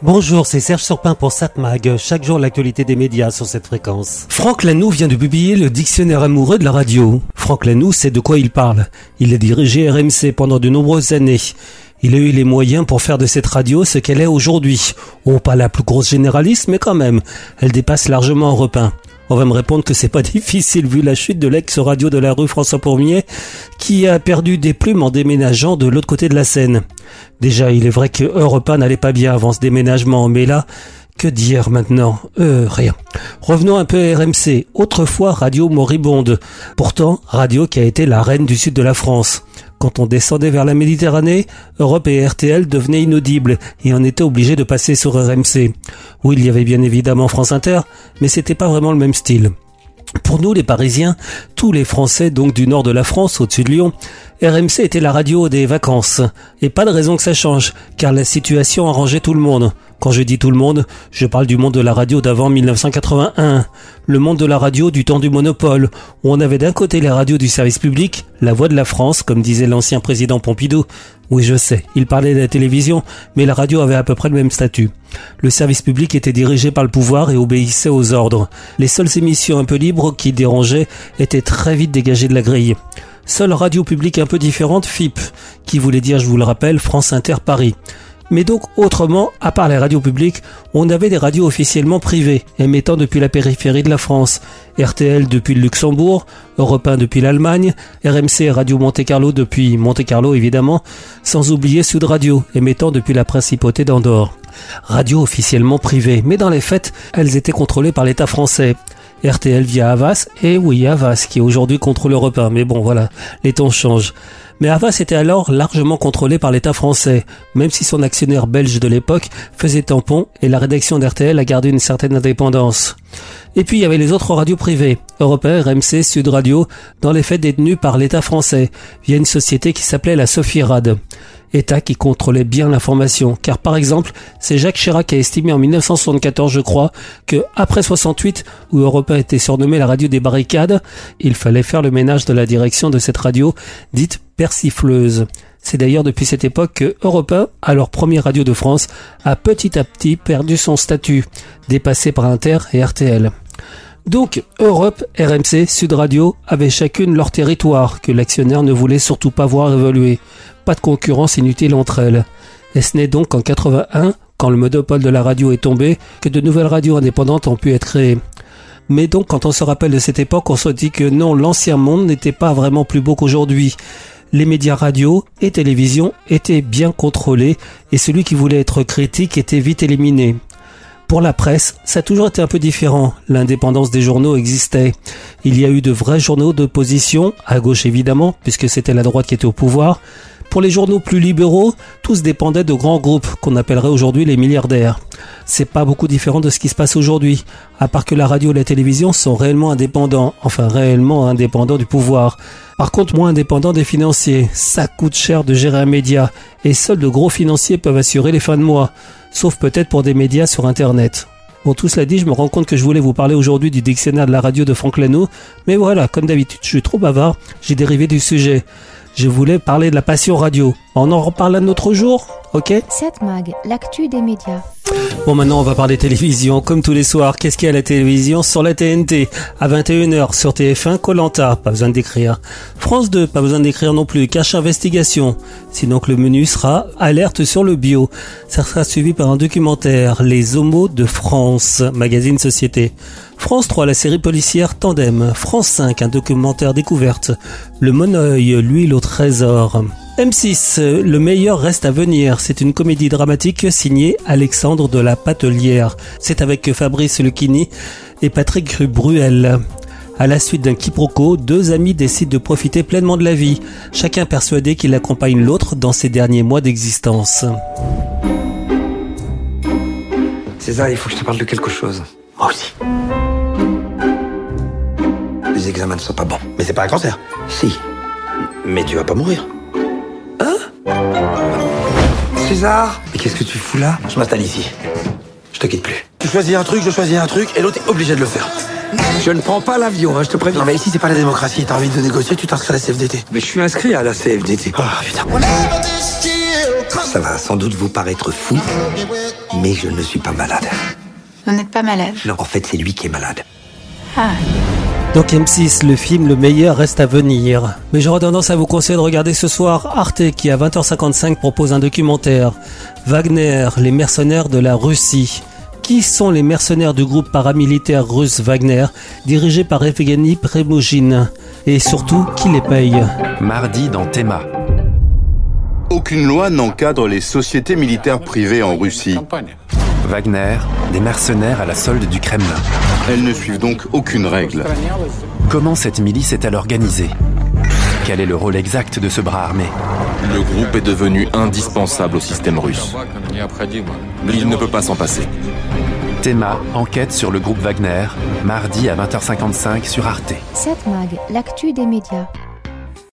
Bonjour, c'est Serge Surpin pour SatMag. Chaque jour, l'actualité des médias sur cette fréquence. Franck Lanoux vient de publier le dictionnaire amoureux de la radio. Franck Lanoux sait de quoi il parle. Il a dirigé RMC pendant de nombreuses années. Il a eu les moyens pour faire de cette radio ce qu'elle est aujourd'hui. Oh, pas la plus grosse généraliste, mais quand même. Elle dépasse largement Europe 1. On va me répondre que c'est pas difficile vu la chute de l'ex-radio de la rue François Pourmier qui a perdu des plumes en déménageant de l'autre côté de la Seine. Déjà, il est vrai que Europe 1 n'allait pas bien avant ce déménagement, mais là, que dire maintenant? Euh, rien. Revenons un peu à RMC, autrefois radio moribonde. Pourtant, radio qui a été la reine du sud de la France. Quand on descendait vers la Méditerranée, Europe et RTL devenaient inaudibles et on était obligé de passer sur RMC. Oui, il y avait bien évidemment France Inter, mais c'était pas vraiment le même style. Pour nous, les Parisiens, tous les Français donc du nord de la France, au-dessus de Lyon, RMC était la radio des vacances. Et pas de raison que ça change, car la situation arrangeait tout le monde. Quand je dis tout le monde, je parle du monde de la radio d'avant 1981. Le monde de la radio du temps du monopole, où on avait d'un côté les radios du service public, la voix de la France, comme disait l'ancien président Pompidou. Oui, je sais, il parlait de la télévision, mais la radio avait à peu près le même statut. Le service public était dirigé par le pouvoir et obéissait aux ordres. Les seules émissions un peu libres qui dérangeaient étaient très vite dégagées de la grille. Seule radio publique un peu différente, FIP, qui voulait dire, je vous le rappelle, France Inter Paris. Mais donc autrement, à part les radios publiques, on avait des radios officiellement privées, émettant depuis la périphérie de la France. RTL depuis le Luxembourg, Europe 1 depuis l'Allemagne, RMC Radio Monte Carlo depuis Monte Carlo évidemment, sans oublier Sud Radio, émettant depuis la principauté d'Andorre. Radio officiellement privées, mais dans les faits, elles étaient contrôlées par l'État français. RTL via Havas, et oui Havas qui aujourd'hui contrôle Europe 1, mais bon voilà, les temps changent. Mais Havas était alors largement contrôlé par l'État français, même si son actionnaire belge de l'époque faisait tampon et la rédaction d'RTL a gardé une certaine indépendance. Et puis il y avait les autres radios privées, Europe 1, RMC, Sud Radio, dans les faits détenues par l'État français, via une société qui s'appelait la Sophie Rad. État qui contrôlait bien l'information. Car par exemple, c'est Jacques Chirac qui a estimé en 1974, je crois, que après 68, où Europe 1 était surnommée la radio des barricades, il fallait faire le ménage de la direction de cette radio dite persifleuse. C'est d'ailleurs depuis cette époque que Europe 1, alors première radio de France, a petit à petit perdu son statut, dépassé par Inter et RTL. Donc, Europe, RMC, Sud Radio avaient chacune leur territoire que l'actionnaire ne voulait surtout pas voir évoluer. Pas de concurrence inutile entre elles. Et ce n'est donc qu'en 81, quand le monopole de la radio est tombé, que de nouvelles radios indépendantes ont pu être créées. Mais donc, quand on se rappelle de cette époque, on se dit que non, l'ancien monde n'était pas vraiment plus beau qu'aujourd'hui. Les médias radio et télévision étaient bien contrôlés et celui qui voulait être critique était vite éliminé. Pour la presse, ça a toujours été un peu différent. L'indépendance des journaux existait. Il y a eu de vrais journaux d'opposition, à gauche évidemment, puisque c'était la droite qui était au pouvoir. Pour les journaux plus libéraux, tous dépendaient de grands groupes qu'on appellerait aujourd'hui les milliardaires. C'est pas beaucoup différent de ce qui se passe aujourd'hui, à part que la radio et la télévision sont réellement indépendants, enfin réellement indépendants du pouvoir. Par contre, moins indépendants des financiers. Ça coûte cher de gérer un média, et seuls de gros financiers peuvent assurer les fins de mois sauf peut-être pour des médias sur Internet. Bon, tout cela dit, je me rends compte que je voulais vous parler aujourd'hui du dictionnaire de la radio de Franck Lano, mais voilà, comme d'habitude, je suis trop bavard, j'ai dérivé du sujet. Je voulais parler de la passion radio. On en reparle un autre jour, ok 7 Mag, l'actu des médias. Bon, maintenant, on va parler télévision. Comme tous les soirs, qu'est-ce qu'il y a à la télévision Sur la TNT, à 21h, sur TF1, Colanta, pas besoin d'écrire. France 2, pas besoin d'écrire non plus. Cache Investigation. Sinon que le menu sera Alerte sur le bio. Ça sera suivi par un documentaire, Les Homos de France, magazine Société. France 3, la série policière Tandem. France 5, un documentaire découverte. Le Moneuil, l'huile au trésor. M6, le meilleur reste à venir. C'est une comédie dramatique signée Alexandre de la Patelière. C'est avec Fabrice Lucchini et Patrick Bruel. À la suite d'un quiproquo, deux amis décident de profiter pleinement de la vie, chacun persuadé qu'il accompagne l'autre dans ses derniers mois d'existence. César, il faut que je te parle de quelque chose. Moi aussi. Les examens ne sont pas bons. Mais c'est pas un cancer. Si. Mais tu vas pas mourir. César Mais qu'est-ce que tu fous là Je m'installe ici. Je te quitte plus. Tu choisis un truc, je choisis un truc, et l'autre est obligé de le faire. Je ne prends pas l'avion, hein, je te préviens. Non mais ici c'est pas la démocratie, t'as envie de négocier, tu t'inscris à la CFDT. Mais je suis inscrit à la CFDT. Ah putain. Ça va sans doute vous paraître fou, mais je ne suis pas malade. Vous n'êtes pas malade Non, en fait, c'est lui qui est malade. Ah, Donc M6, le film Le meilleur reste à venir. Mais j'aurais tendance à vous conseiller de regarder ce soir Arte qui à 20h55 propose un documentaire. Wagner, les mercenaires de la Russie. Qui sont les mercenaires du groupe paramilitaire russe Wagner, dirigé par Evgeny Premogine Et surtout, qui les paye? Mardi dans Théma. Aucune loi n'encadre les sociétés militaires privées en Russie. Wagner, des mercenaires à la solde du Kremlin. Elles ne suivent donc aucune règle. Comment cette milice est-elle organisée? Quel est le rôle exact de ce bras armé? Le groupe est devenu indispensable au système russe. Il ne peut pas s'en passer. Théma, enquête sur le groupe Wagner, mardi à 20h55 sur Arte. 7 Mag, l'actu des médias.